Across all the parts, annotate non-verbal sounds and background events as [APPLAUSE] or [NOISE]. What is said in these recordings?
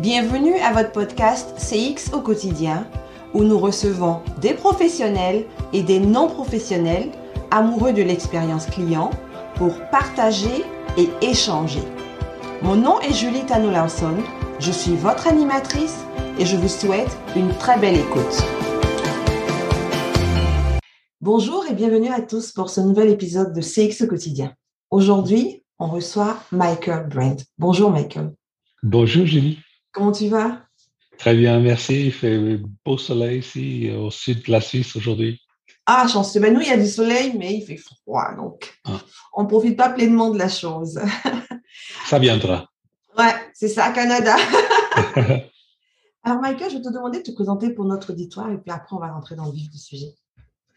Bienvenue à votre podcast CX au quotidien où nous recevons des professionnels et des non-professionnels amoureux de l'expérience client pour partager et échanger. Mon nom est Julie Tano je suis votre animatrice et je vous souhaite une très belle écoute. Bonjour et bienvenue à tous pour ce nouvel épisode de CX au quotidien. Aujourd'hui, on reçoit Michael Brent. Bonjour Michael. Bonjour Julie. Comment tu vas? Très bien, merci. Il fait beau soleil ici au sud de la Suisse aujourd'hui. Ah, chance. Ben nous, il y a du soleil, mais il fait froid. Donc, ah. on ne profite pas pleinement de la chose. [LAUGHS] ça viendra. Ouais, c'est ça, Canada. [LAUGHS] [LAUGHS] Alors, Michael, je vais te demander de te présenter pour notre auditoire et puis après, on va rentrer dans le vif du sujet.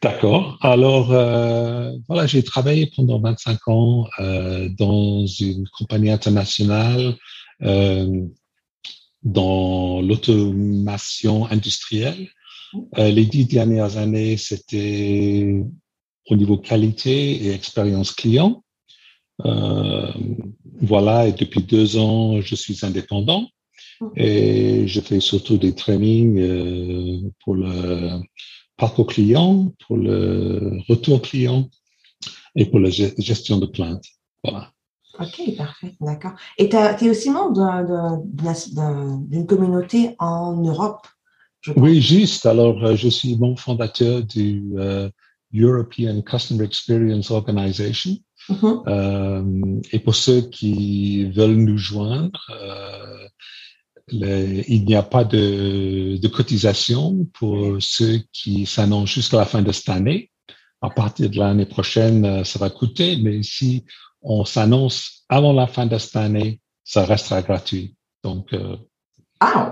D'accord. Alors, euh, voilà, j'ai travaillé pendant 25 ans euh, dans une compagnie internationale euh, dans l'automation industrielle. Euh, les dix dernières années, c'était au niveau qualité et expérience client. Euh, voilà, et depuis deux ans, je suis indépendant et je fais surtout des trainings euh, pour le parcours client, pour le retour client et pour la gestion de plainte. Voilà. Ok, parfait, d'accord. Et tu es aussi membre d'une communauté en Europe Oui, juste. Alors, euh, je suis membre fondateur du euh, European Customer Experience Organization. Mm-hmm. Euh, et pour ceux qui veulent nous joindre, il n'y a pas de, de, cotisation pour ceux qui s'annoncent jusqu'à la fin de cette année. À partir de l'année prochaine, ça va coûter, mais si on s'annonce avant la fin de cette année, ça restera gratuit. Donc, euh, ah,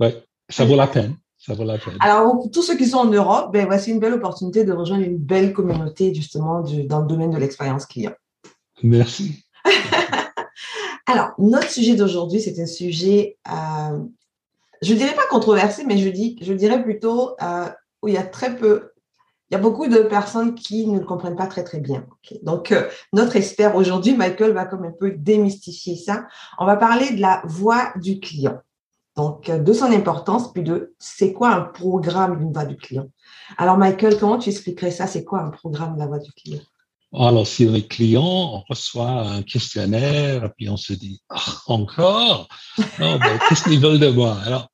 ouais, ça vaut la peine. Ça vaut la peine. Alors, pour tous ceux qui sont en Europe, ben, voici une belle opportunité de rejoindre une belle communauté, justement, dans le domaine de l'expérience client. Merci. [LAUGHS] Alors, notre sujet d'aujourd'hui, c'est un sujet, euh, je ne dirais pas controversé, mais je, dis, je dirais plutôt euh, où il y a très peu il y a beaucoup de personnes qui ne le comprennent pas très, très bien. Donc, euh, notre expert aujourd'hui, Michael, va comme un peu démystifier ça. On va parler de la voix du client. Donc, euh, de son importance, puis de c'est quoi un programme d'une voix du client. Alors, Michael, comment tu expliquerais ça? C'est quoi un programme de la voix du client? Alors, si le client on reçoit un questionnaire, puis on se dit ah, encore, ben, qu'est-ce qu'ils veulent de moi? Alors,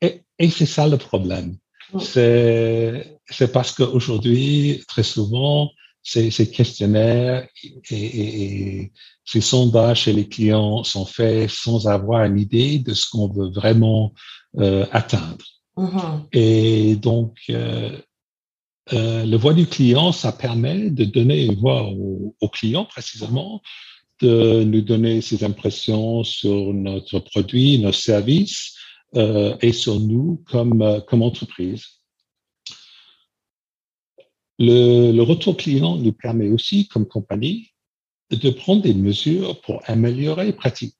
et, et c'est ça le problème. C'est c'est parce qu'aujourd'hui, très souvent, ces, ces questionnaires et, et, ces sondages chez les clients sont faits sans avoir une idée de ce qu'on veut vraiment euh, atteindre. Mm-hmm. Et donc, euh, euh, le voix du client, ça permet de donner une voix au, au, client précisément, de nous donner ses impressions sur notre produit, nos services euh, et sur nous comme, euh, comme entreprise. Le, retour client nous permet aussi, comme compagnie, de prendre des mesures pour améliorer les pratiques.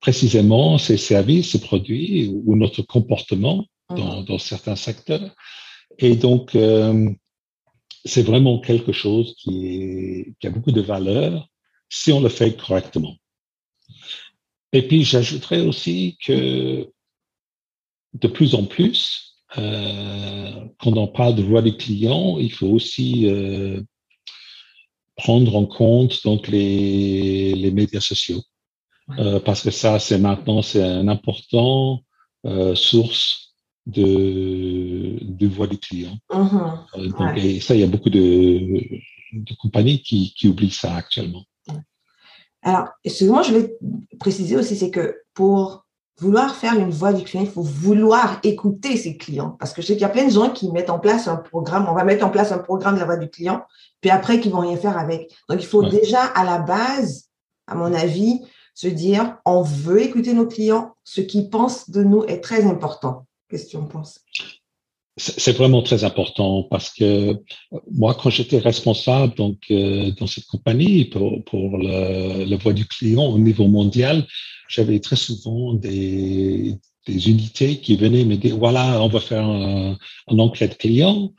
Précisément, ces services, ces produits ou notre comportement dans, mhm. certains secteurs. Et donc, euh, c'est vraiment quelque chose qui, qui a beaucoup de valeur si on le fait correctement. Et puis, j'ajouterais aussi que de plus en plus, quand on parle de voix du client, il faut aussi euh, prendre en compte donc les, les médias sociaux. Euh, parce que ça, c'est maintenant, c'est un important euh, source de, de voix du client. Uh-huh. donc, Et ça, il y a beaucoup de, de compagnies qui, qui oublient ça actuellement. Alors, excusez-moi, je vais préciser aussi, c'est que pour vouloir faire une voix du client, il faut vouloir écouter ses clients. Parce que je sais qu'il y a plein de gens qui mettent en place un programme, on va mettre en place un programme de la voix du client, puis après, qui vont rien faire avec. Donc, il faut déjà, à la base, à mon avis, se dire, on veut écouter nos clients. Ce qu'ils pensent de nous est très important. Qu'est-ce que tu en penses? C'est vraiment très important parce que moi, quand j'étais responsable donc euh, dans cette compagnie pour, pour le, la voix du client au niveau mondial, j'avais très souvent des, unités qui venaient me dire voilà, on va faire un, un enquête client,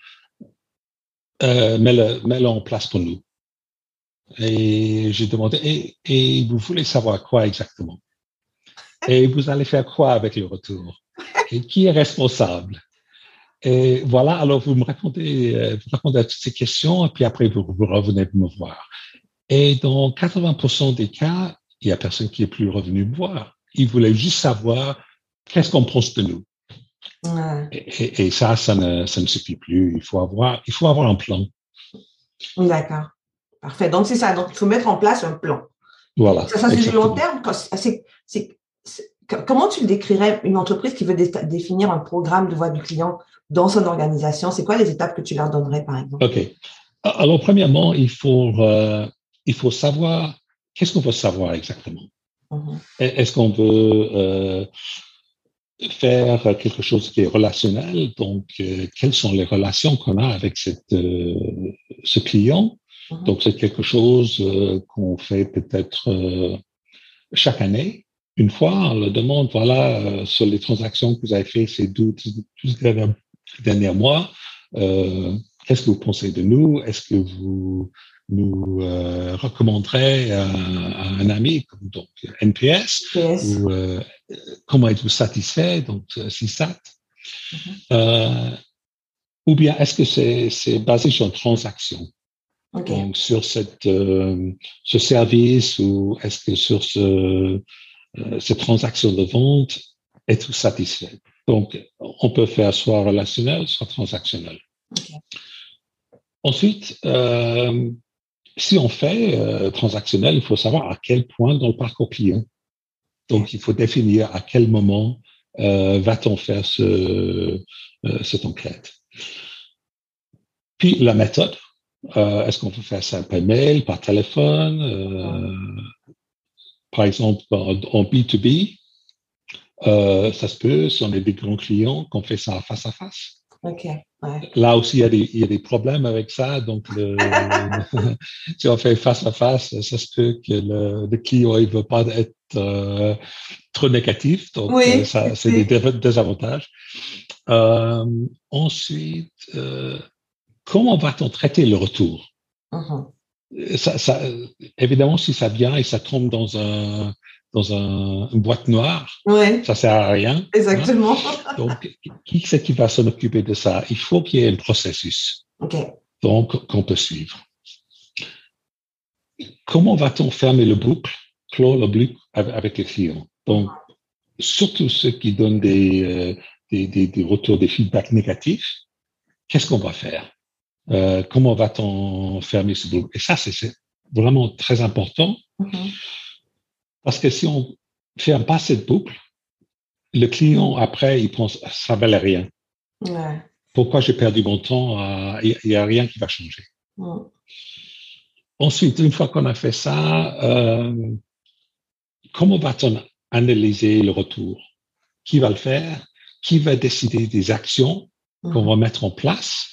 euh, mets-le en place pour nous. Et j'ai demandé et, et vous voulez savoir quoi exactement? Et vous allez faire quoi avec le retour? Et qui est responsable? Et voilà, alors vous me répondez, euh, vous répondez à toutes ces questions, et puis après, vous, vous revenez me voir. Et dans 80% des cas, il n'y a personne qui est plus revenu me voir. Il voulait juste savoir qu'est-ce qu'on pense de nous. Et, ça, ça ne, ça ne suffit plus. Il faut avoir, il faut avoir un plan. D'accord. Parfait. Donc, c'est ça. Donc, il faut mettre en place un plan. Voilà. Ça, c'est du long terme. Comment tu décrirais une entreprise qui veut définir un programme de voix du client dans son organisation? C'est quoi les étapes que tu leur donnerais, par exemple? OK. Alors, premièrement, il faut, euh, il faut savoir qu'est-ce qu'on veut savoir exactement? Mm-hmm. Est-ce qu'on veut euh, faire quelque chose qui est relationnel? Donc, euh, quelles sont les relations qu'on a avec cette, ce client? Mhm. Donc, c'est quelque chose qu'on fait peut-être chaque année. Une fois, on le demande, voilà, sur les transactions que vous avez fait ces 12, derniers mois, qu'est-ce que vous pensez de nous? Est-ce que vous nous euh, recommanderait à, un ami, comme donc NPS, ou euh, comment êtes-vous satisfait, donc CSAT, mm -hmm. euh, ou bien est-ce que c'est basé sur une transaction, donc sur cette, euh, ce service, ou est-ce que sur ce, euh, cette transaction de vente, êtes-vous satisfait Donc, on peut faire soit relationnel, soit transactionnel. Okay. Ensuite, euh, si on fait euh, transactionnel, il faut savoir à quel point dans le parcours client. Donc, il faut définir à quel moment euh, va-t-on faire ce, cette enquête. Puis, la méthode. Est-ce qu'on peut faire ça par mail, par téléphone Par exemple, en, en B2B, ça se peut, si on est des grands clients, qu'on fait ça face à face. Là aussi, il y, a des, il y, a des, problèmes avec ça. Donc, le, [LAUGHS] si on fait face à face, ça se peut que le, le client ne veut pas être euh, trop négatif. Donc, euh, ça, c'est des désavantages. Euh, ensuite, euh, comment va-t-on traiter le retour? Uh-huh. Ça, ça, évidemment, si ça vient et ça tombe dans un dans un, une boîte noire, ouais. ça sert à rien. Exactement. Hein? [LAUGHS] Donc, qui c'est qui va s'en occuper de ça? Il faut qu'il y ait un processus. Okay. Donc, qu'on peut suivre. Comment va-t-on fermer le boucle, clore le boucle avec les clients? Donc, surtout ceux qui donnent des, euh, des, des, des, retours, des feedbacks négatifs, qu'est-ce qu'on va faire? Euh, Comment va-t-on fermer ce boucle Et ça, c'est vraiment très important. Mm -hmm parce que si on ferme pas cette boucle, le client, après, il pense, ça valait rien. Ouais. Pourquoi j'ai perdu mon temps? Il n'y a rien qui va changer? Ouais. Ensuite, une fois qu'on a fait ça, euh, comment va-t-on analyser le retour? Qui va le faire? Qui va décider des actions qu'on va mettre en place?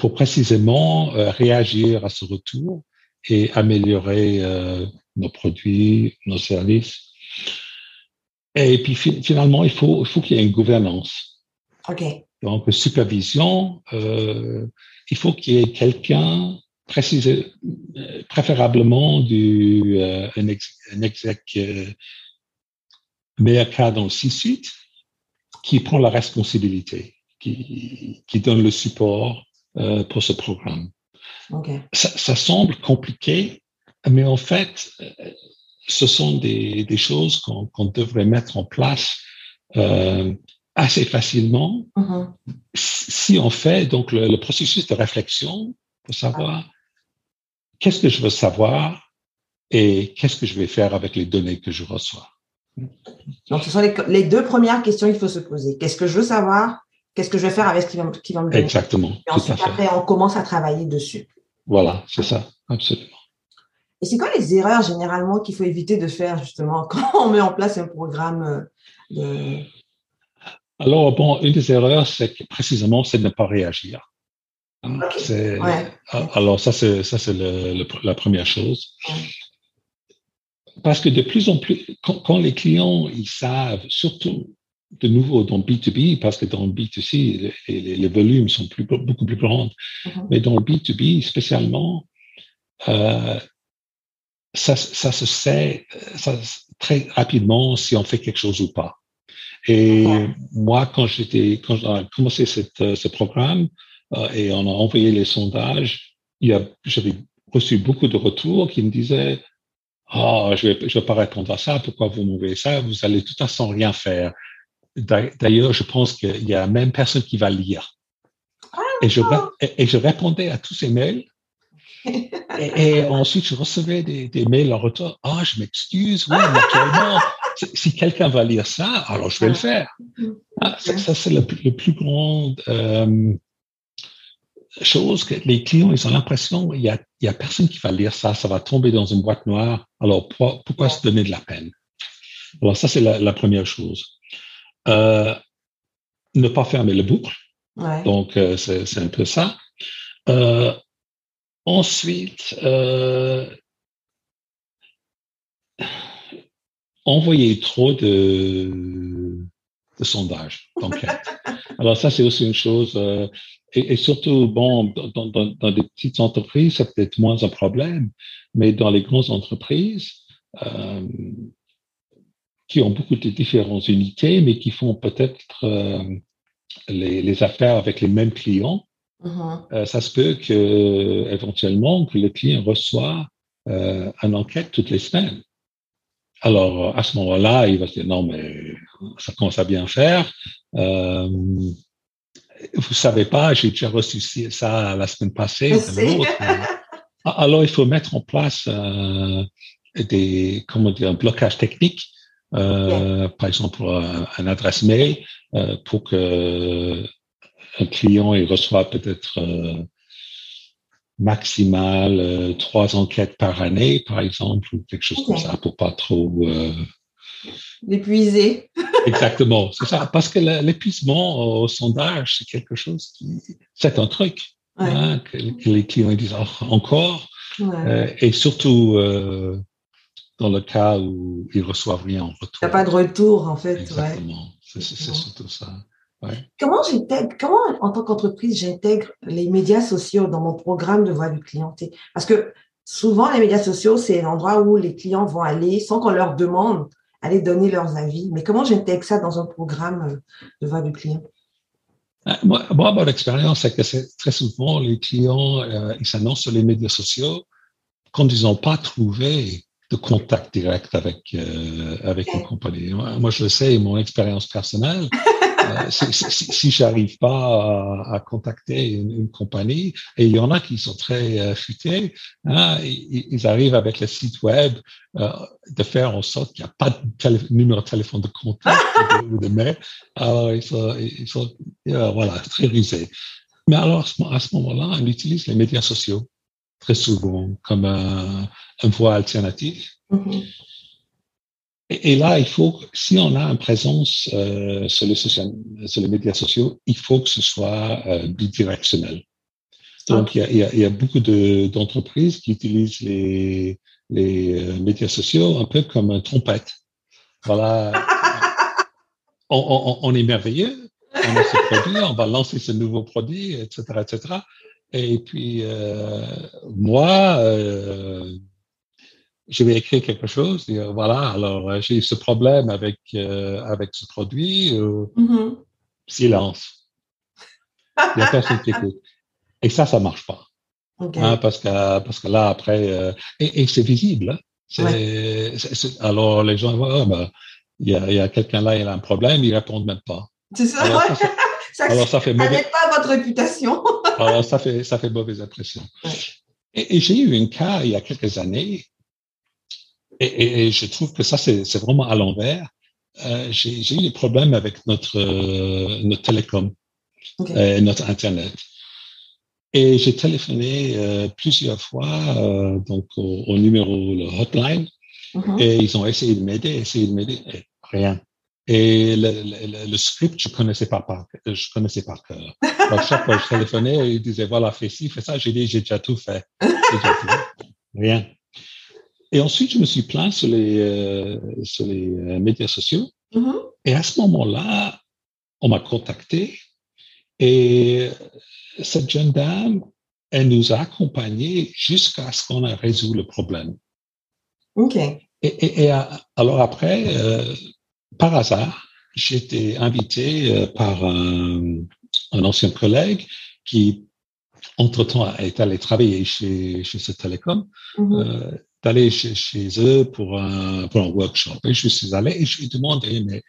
Pour précisément euh, réagir à ce retour et améliorer euh, nos produits, nos services. Et puis finalement, il faut, il faut qu'il y ait une gouvernance. OK. Donc, supervision, euh, il faut qu'il y ait quelqu'un, préférablement du, euh, un, ex, un exec euh, meilleur cas dans le C-suite, qui prend la responsabilité, qui, qui donne le support euh, pour ce programme. Okay. Ça, ça, semble compliqué, mais en fait, ce sont des, des choses qu'on qu devrait mettre en place euh, assez facilement uh -huh. si on fait donc le, le processus de réflexion pour savoir ah. qu'est-ce que je veux savoir et qu'est-ce que je vais faire avec les données que je reçois. Donc, ce sont les, les deux premières questions qu'il faut se poser. Qu'est-ce que je veux savoir Qu'est-ce que je vais faire avec ce qui va, qui va me donner? Exactement. Et ensuite, après, on commence à travailler dessus. Voilà, c'est ça, absolument. Et c'est quoi les erreurs généralement qu'il faut éviter de faire justement [LAUGHS] quand on met en place un programme de... Alors, bon, une des erreurs, c'est précisément, c'est de ne pas réagir. Okay. Ouais. Alors, ça, c'est, ça, c'est le, le, la première chose. Parce que de plus en plus, quand, quand, les clients, ils savent, surtout de nouveau dans B2B, parce que dans B2C, les, les, les volumes sont plus, beaucoup plus grands, -huh. mais dans B2B spécialement, euh, ça, ça se sait, ça, très rapidement si on fait quelque chose ou pas. Et moi, quand j'étais, quand j'ai commencé cette, ce programme et on a envoyé les sondages, j'avais reçu beaucoup de retours qui me disaient oh, je vais, je vais pas répondre à ça. Pourquoi vous m'envoyez ça? Vous allez tout à sans rien faire. D'ailleurs, je pense qu'il y a même personne qui va lire. Et je, et je répondais à tous ces mails. et, ensuite, je recevais des, des mails en retour. Ah, oh, je m'excuse. Oui, naturellement, [LAUGHS] si quelqu'un va lire ça, alors je vais le faire. Ah, ça, ça c'est le, le, plus grand euh, chose que les clients, ils ont l'impression, il y a, il y a personne qui va lire ça, ça va tomber dans une boîte noire. Alors, pourquoi, pourquoi se donner de la peine? Alors, ça, c'est la, la, première chose. Euh, ne pas fermer le boucle. Ouais. Donc, euh, c'est un peu ça. Euh, ensuite, envoyer trop de, de sondages, [LAUGHS] Alors ça, c'est aussi une chose. Et, et, surtout, bon, dans, dans, dans, des petites entreprises, c'est peut-être moins un problème, mais dans les grandes entreprises, euh, qui ont beaucoup de différentes unités, mais qui font peut-être euh, les, les, affaires avec les mêmes clients, uh-huh. euh, ça se peut que éventuellement que le client reçoit euh, une enquête toutes les semaines. Alors, à ce moment-là, il va se dire, non, mais ça commence à bien faire. Euh, vous savez pas, j'ai déjà reçu ça la semaine passée. [LAUGHS] Ah, alors, il faut mettre en place euh, des, comment dire, un blocage technique, euh, par exemple un, un adresse mail, euh, pour que un client il reçoit peut-être euh, maximal euh, trois enquêtes par année, par exemple, ou quelque chose okay. comme ça, pour pas trop euh, l'épuiser. [LAUGHS] Exactement, c'est ça. Parce que l'épuisement au sondage, c'est quelque chose qui, c'est un truc ouais. hein, que, que, les clients disent oh, encore, ouais. euh, et surtout euh, dans le cas où ils reçoivent rien en retour. Il n'y a pas de retour en fait. Exactement, ouais. c'est surtout ça. Ouais. Comment j'intègre, comment en tant qu'entreprise j'intègre les médias sociaux dans mon programme de voix du client? Parce que souvent les médias sociaux c'est l'endroit où les clients vont aller sans qu'on leur demande aller donner leurs avis. Mais comment j'intègre ça dans un programme de voix du client? Moi, moi, mon expérience, c'est que très souvent les clients, euh, ils s'annoncent sur les médias sociaux quand ils n'ont pas trouvé de contact direct avec euh, avec une compagnie. Moi, je le sais, mon expérience personnelle. [LAUGHS] Euh, si, si, si j'arrive pas à, à contacter une, une, compagnie, et il y en a qui sont très euh, futés, hein, ils, ils, arrivent avec le site web euh, de faire en sorte qu'il n'y a pas de numéro de téléphone de contact ou de, de mail. Alors, ils sont, ils sont euh, voilà, très rusés. Mais alors, à ce moment-là, on utilise les médias sociaux très souvent comme un, un voie alternative. Mm -hmm. Et, et, là, il faut, si on a une présence euh, sur, les social, sur les médias sociaux, il faut que ce soit euh, bidirectionnel. Donc, il, y a, il y a, beaucoup d'entreprises qui utilisent les, les euh, médias sociaux un peu comme un trompette. Voilà. [LAUGHS] on, on, on, est merveilleux. On a ce produit, on va lancer ce nouveau produit, etc., etc. Et puis, euh, moi, euh, je vais écrire quelque chose. Et, euh, voilà, alors j'ai ce problème avec avec ce produit. Mm -hmm. Silence. [LAUGHS] Il n'y a personne qui écoute. Et ça, ça marche pas. Okay. Hein, parce que parce que là après et, et c'est visible. Hein. Ouais. alors les gens voient, oh, ben, il y a, y a quelqu'un là, il a un problème, ils répondent même pas. C'est ça. Alors, ça, fait, [LAUGHS] ça, alors, ça fait mauvais. pas votre réputation. Alors ça fait ça fait mauvaise impression. Et, et j'ai eu un cas il y a quelques années et, et, je trouve que ça, c'est vraiment à l'envers. Euh, J'ai eu des problèmes avec notre, euh, notre télécom, okay. euh, notre Internet. Et j'ai téléphoné plusieurs fois donc au, au, numéro, le hotline, -huh. et ils ont essayé de m'aider, essayé de m'aider, rien. Et le, le, le, script, je connaissais pas par, je connaissais par cœur. [LAUGHS] Chaque fois que je téléphonais, ils disaient, voilà, fais ci, fais ça. J'ai dit, j'ai déjà tout fait. Déjà tout. Rien. Et ensuite, je me suis plaint sur les, euh, sur les euh, médias sociaux. Mm -hmm. Et à ce moment-là, on m'a contacté et cette jeune dame, elle nous a accompagnés jusqu'à ce qu'on ait résolu le problème. OK. Et, et, alors après, par hasard, j'étais invité par un, un, ancien collègue qui, entre-temps, est allé travailler chez, chez ce télécom, mm-hmm. d'aller chez, chez, eux pour un, pour un workshop. Et je suis allé et je lui ai demandé, mais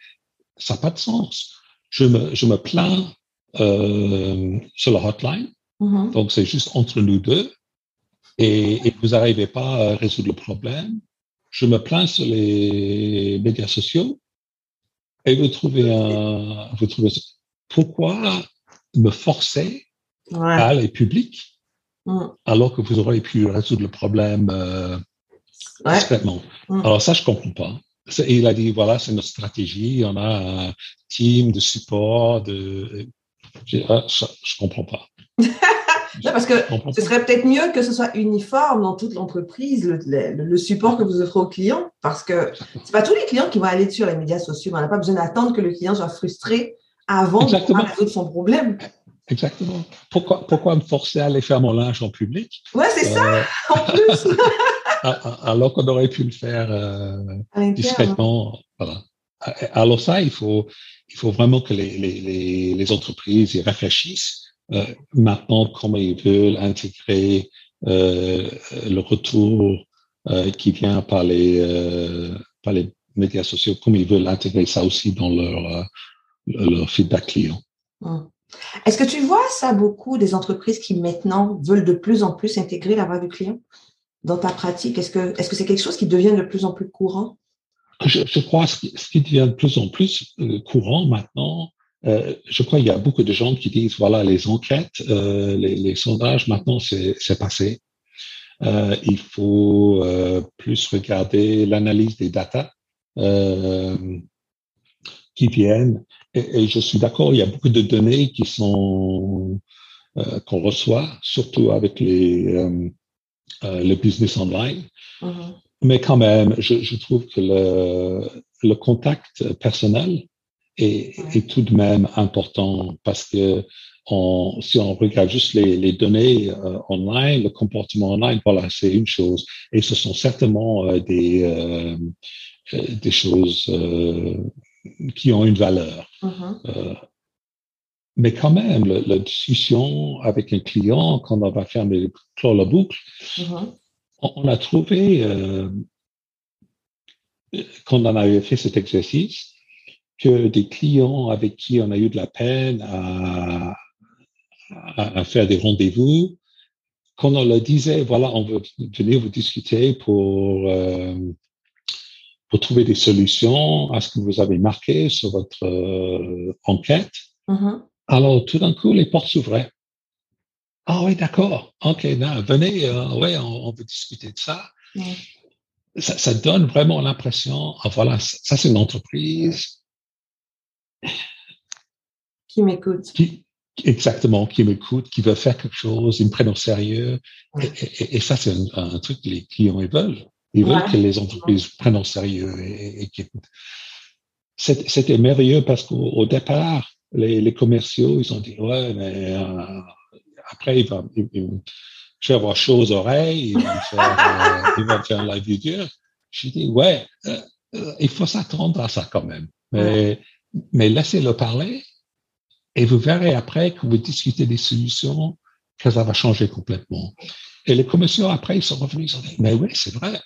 ça n'a pas de sens. Je me, je me plains euh, sur la hotline. Mm-hmm. Donc, c'est juste entre nous deux. Et, et vous n'arrivez pas à résoudre le problème. Je me plains sur les médias sociaux. Et vous trouvez un, vous trouvez, pourquoi me forcer à aller public mm. alors que vous auriez pu résoudre le problème euh, discrètement? Mm. Alors ça, je comprends pas. Il a dit, voilà, c'est notre stratégie. On a un team de support, de, ah, je, je comprends pas. [LAUGHS] non, parce que ce serait peut-être mieux que ce soit uniforme dans toute l'entreprise, le, support que vous offrez aux clients, parce que c'est pas tous les clients qui vont aller sur les médias sociaux. On n'a pas besoin d'attendre que le client soit frustré avant de résoudre son problème. Exactement. Pourquoi, pourquoi me forcer à aller faire mon linge en public? Ouais, c'est ça, euh, en plus. [LAUGHS] alors qu'on aurait pu le faire euh, discrètement. Voilà. Alors ça, il faut, il faut vraiment que les, les, les entreprises y réfléchissent maintenant comment ils veulent intégrer euh, le retour euh, qui vient par les, euh, par les médias sociaux, comment ils veulent intégrer ça aussi dans leur, leur feedback client. Hum. Est-ce que tu vois ça beaucoup des entreprises qui maintenant veulent de plus en plus intégrer la voix du client dans ta pratique? Est-ce que est-ce que c'est quelque chose qui devient de plus en plus courant? Je, je, crois ce qui, ce qui devient de plus en plus courant maintenant, euh, je crois qu'il y a beaucoup de gens qui disent voilà les enquêtes, euh, les, les, sondages maintenant c'est passé. Euh, il faut euh, plus regarder l'analyse des datas euh, qui viennent. Et, et je suis d'accord, il y a beaucoup de données qui sont qu'on reçoit, surtout avec les le business online. Mm-hmm. Mais quand même, je, je trouve que le, le contact personnel est, est, tout de même important parce que on, si on regarde juste les, les données euh, online, le comportement online, voilà, c'est une chose. Et ce sont certainement euh, des, euh, euh des choses qui ont une valeur. Mm-hmm. mais quand même, la, discussion avec un client, quand on va fermer, clore la boucle, mm-hmm. on, on, a trouvé, quand on avait fait cet exercice, que des clients avec qui on a eu de la peine à, à, faire des rendez-vous, quand on leur disait, voilà, on veut venir vous discuter pour, euh, pour trouver des solutions à ce que vous avez marqué sur votre euh, enquête, mm-hmm. alors tout d'un coup, les portes s'ouvraient. Ah oui, d'accord. OK, venez, euh, ouais, on, veut discuter de ça. ça. ça. donne vraiment l'impression, ah, voilà, ça c'est une entreprise, qui m'écoute. exactement, qui m'écoute, qui veut faire quelque chose, ils me prennent au sérieux. Et, ça, c'est un, truc que les clients ils veulent. Ils veulent que les entreprises prennent au sérieux et, et C'était merveilleux parce qu'au départ, les, commerciaux, ils ont dit, ouais, mais euh, après, ils vont, je vais avoir chaud aux oreilles, ils vont faire, euh, [LAUGHS] faire un live vidéo. J'ai dit, ouais, euh, il faut s'attendre à ça quand même. Mais mais laissez-le parler et vous verrez après que vous discutez des solutions que ça va changer complètement. Et les commissions, après, ils sont revenus, ils ont dit, mais oui, c'est vrai.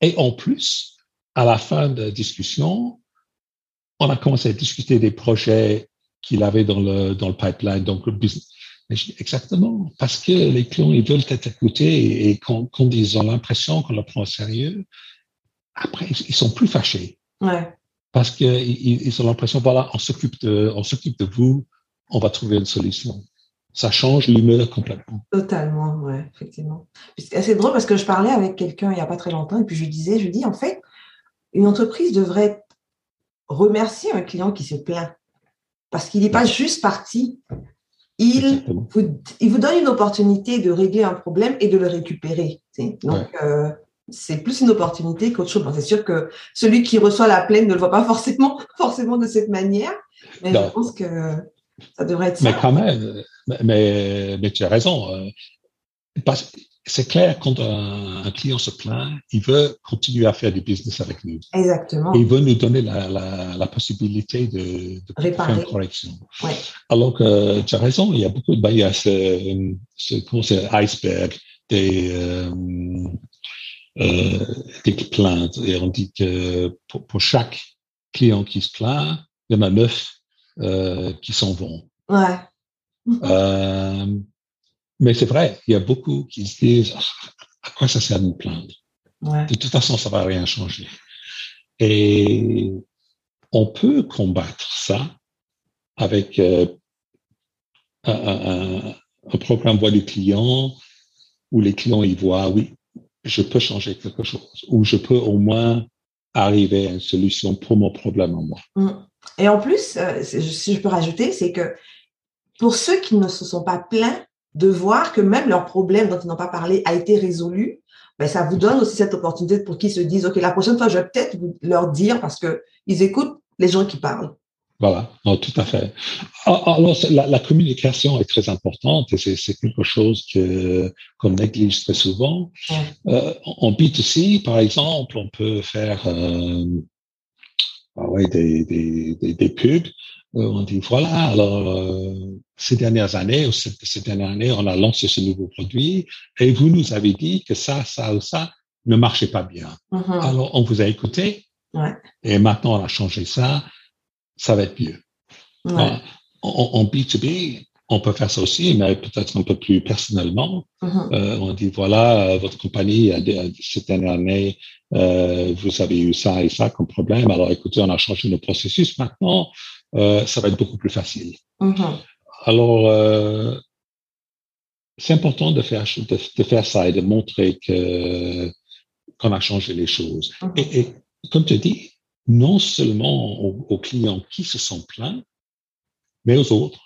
Et en plus, à la fin de la discussion, on a commencé à discuter des projets qu'il avait dans le, dans le pipeline, donc le business. exactement, parce que les clients, ils veulent être écoutés et quand, ils ont l'impression qu'on le prend au sérieux, après, ils sont plus fâchés. Parce qu'ils ils ont l'impression, voilà, on s'occupe de, on s'occupe de vous, on va trouver une solution. Ça change l'humeur complètement. Totalement, ouais, effectivement. C'est drôle parce que je parlais avec quelqu'un il n'y a pas très longtemps et puis je lui disais, je lui dis, en fait, une entreprise devrait remercier un client qui se plaint parce qu'il n'est pas juste parti. Il vous, il vous donne une opportunité de régler un problème et de le récupérer. Donc, euh, c'est plus une opportunité qu'autre chose. c'est sûr que celui qui reçoit la plainte ne le voit pas [LAUGHS] forcément, forcément de cette manière, mais je pense que ça devrait être ça. Mais quand même, mais, mais tu as raison. Euh, parce, c'est clair, quand un, client se plaint, il veut continuer à faire du business avec nous. Exactement. il veut nous donner la, la, la possibilité de, de faire une correction. Ouais. Alors que tu as raison, il y a beaucoup de, ben, il y a ce, ce iceberg des, euh, des plaintes. Et on dit que pour, pour, chaque client qui se plaint, il y en a neuf euh, qui s'en vont. Ouais. Euh, mais c'est vrai, il y a beaucoup qui se disent ah, à quoi ça sert de me plaindre De toute façon, ça va rien changer. Et on peut combattre ça avec euh, un, un, un, programme voix du client où les clients y voient oui, je peux changer quelque chose ou je peux au moins arriver à une solution pour mon problème en moi. Mm. Et en plus, euh, si je peux rajouter, c'est que pour ceux qui ne se sont pas plaints, de voir que même leur problème dont ils n'ont pas parlé a été résolu, ben, ça vous donne aussi cette opportunité pour qu'ils se disent, OK, la prochaine fois, je vais peut-être leur dire parce que ils écoutent les gens qui parlent. Voilà, tout à fait. Ah, ah, alors, la, communication est très importante et c'est quelque chose que qu'on néglige très souvent. Euh, en B2C, par exemple, on peut faire euh, ah ouais, des, des, des, des pubs euh, on dit voilà, alors euh, ces dernières années ou ces, dernières années, on a lancé ce nouveau produit et vous nous avez dit que ça, ça ou ça ne marchait pas bien. Mm-hmm. Alors on vous a écouté et maintenant on a changé ça, ça va être mieux. En, B2B, on peut faire ça aussi, mais peut-être un peu plus personnellement. Mm-hmm. Euh, on dit voilà, votre compagnie cette dernière année, vous avez eu ça et ça comme problème. Alors écoutez, on a changé le processus. Maintenant, euh, ça va être beaucoup plus facile. Mm-hmm. Alors, euh, c'est important de faire, de, faire ça et de montrer que qu'on a changé les choses. Mm-hmm. et, et, comme tu dis, non seulement aux, clients qui se sont plaints, mais aux autres.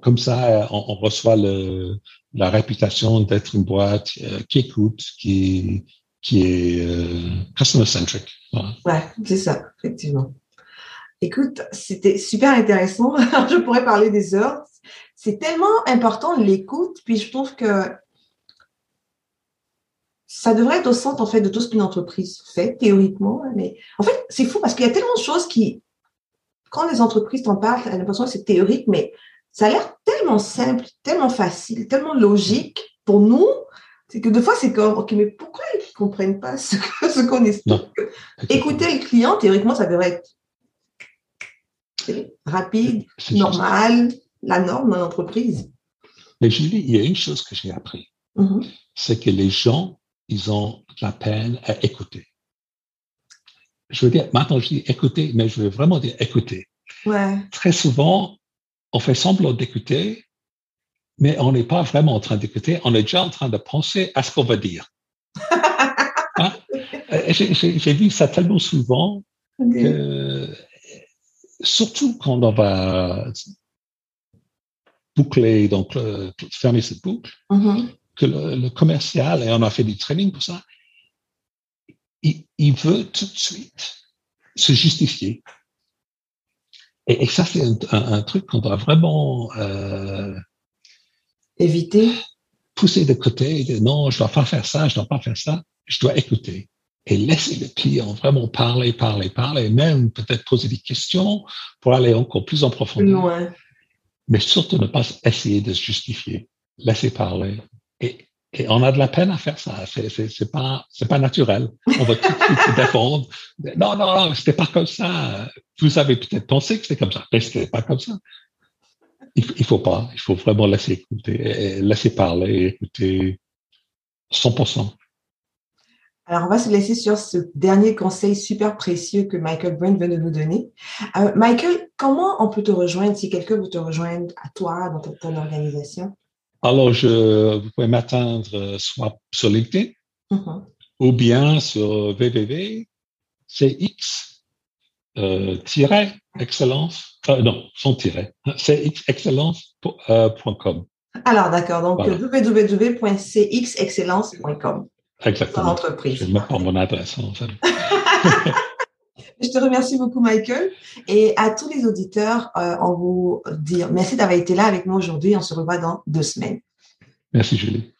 Comme ça, on, reçoit le, la réputation d'être une boîte euh, qui écoute, qui, qui est euh, customer-centric. Ouais, c'est ça, effectivement. Écoute, c'était super intéressant. [LAUGHS] je pourrais parler des heures. C'est tellement important l'écoute, puis je trouve que ça devrait être au centre en fait de tout ce qu'une entreprise fait théoriquement, mais en fait c'est fou parce qu'il y a tellement de choses qui, quand les entreprises t'en parlent, t'as l'impression que c'est théorique, mais ça a l'air tellement simple, tellement facile, tellement logique pour nous, c'est que des fois c'est comme ok mais pourquoi ils ne comprennent pas ce, qu'on explique? Écouter le client théoriquement ça devrait être rapide, normal, la norme dans l'entreprise. Mais Julie, il y a une chose que j'ai appris, mm-hmm. c'est que les gens, ils ont la peine à écouter. Je veux dire, maintenant je dis écouter, mais je veux vraiment dire écouter. Très souvent, on fait semblant d'écouter, mais on n'est pas vraiment en train d'écouter, on est déjà en train de penser à ce qu'on va dire. [LAUGHS] Hein? J'ai vu ça tellement souvent que surtout quand on va boucler, donc fermer cette boucle, mm-hmm. Que le, commercial, et on a fait du training pour ça, il, veut tout de suite se justifier. Et, ça, c'est un, truc qu'on doit vraiment euh, éviter. Pousser de côté, dire non, je dois pas faire ça, je dois pas faire ça, je dois écouter et laisser le client vraiment parler, parler, parler, même peut-être poser des questions pour aller encore plus en profondeur. Mais surtout ne pas essayer de se justifier. Laisser parler. Et, on a de la peine à faire ça. C'est, c'est, c'est pas, naturel. On va tout de suite se défendre. Non, non, non, c'était pas comme ça. Vous avez peut-être pensé que c'était comme ça, mais c'était pas comme ça. Il, il faut pas. Il faut vraiment laisser écouter, laisser parler, écouter 100%. Alors, on va se laisser sur ce dernier conseil super précieux que Michael Brent vient de nous donner. Euh, Michael, comment on peut te rejoindre si quelqu'un veut te rejoindre à toi, dans ton, organisation? Alors, je, vous pouvez m'atteindre euh, soit sur LinkedIn mm-hmm. ou bien sur www.cx euh, excellence, non, sans tiret, cxexcellence.com. Alors, d'accord, donc www.cxexcellence.com. Exactement. L'entreprise. Je vais mon adresse. En fait. [LAUGHS] Je te remercie beaucoup, Michael. Et à tous les auditeurs, euh, on vous dit merci d'avoir été là avec nous aujourd'hui. On se revoit dans deux semaines. Merci, Julie.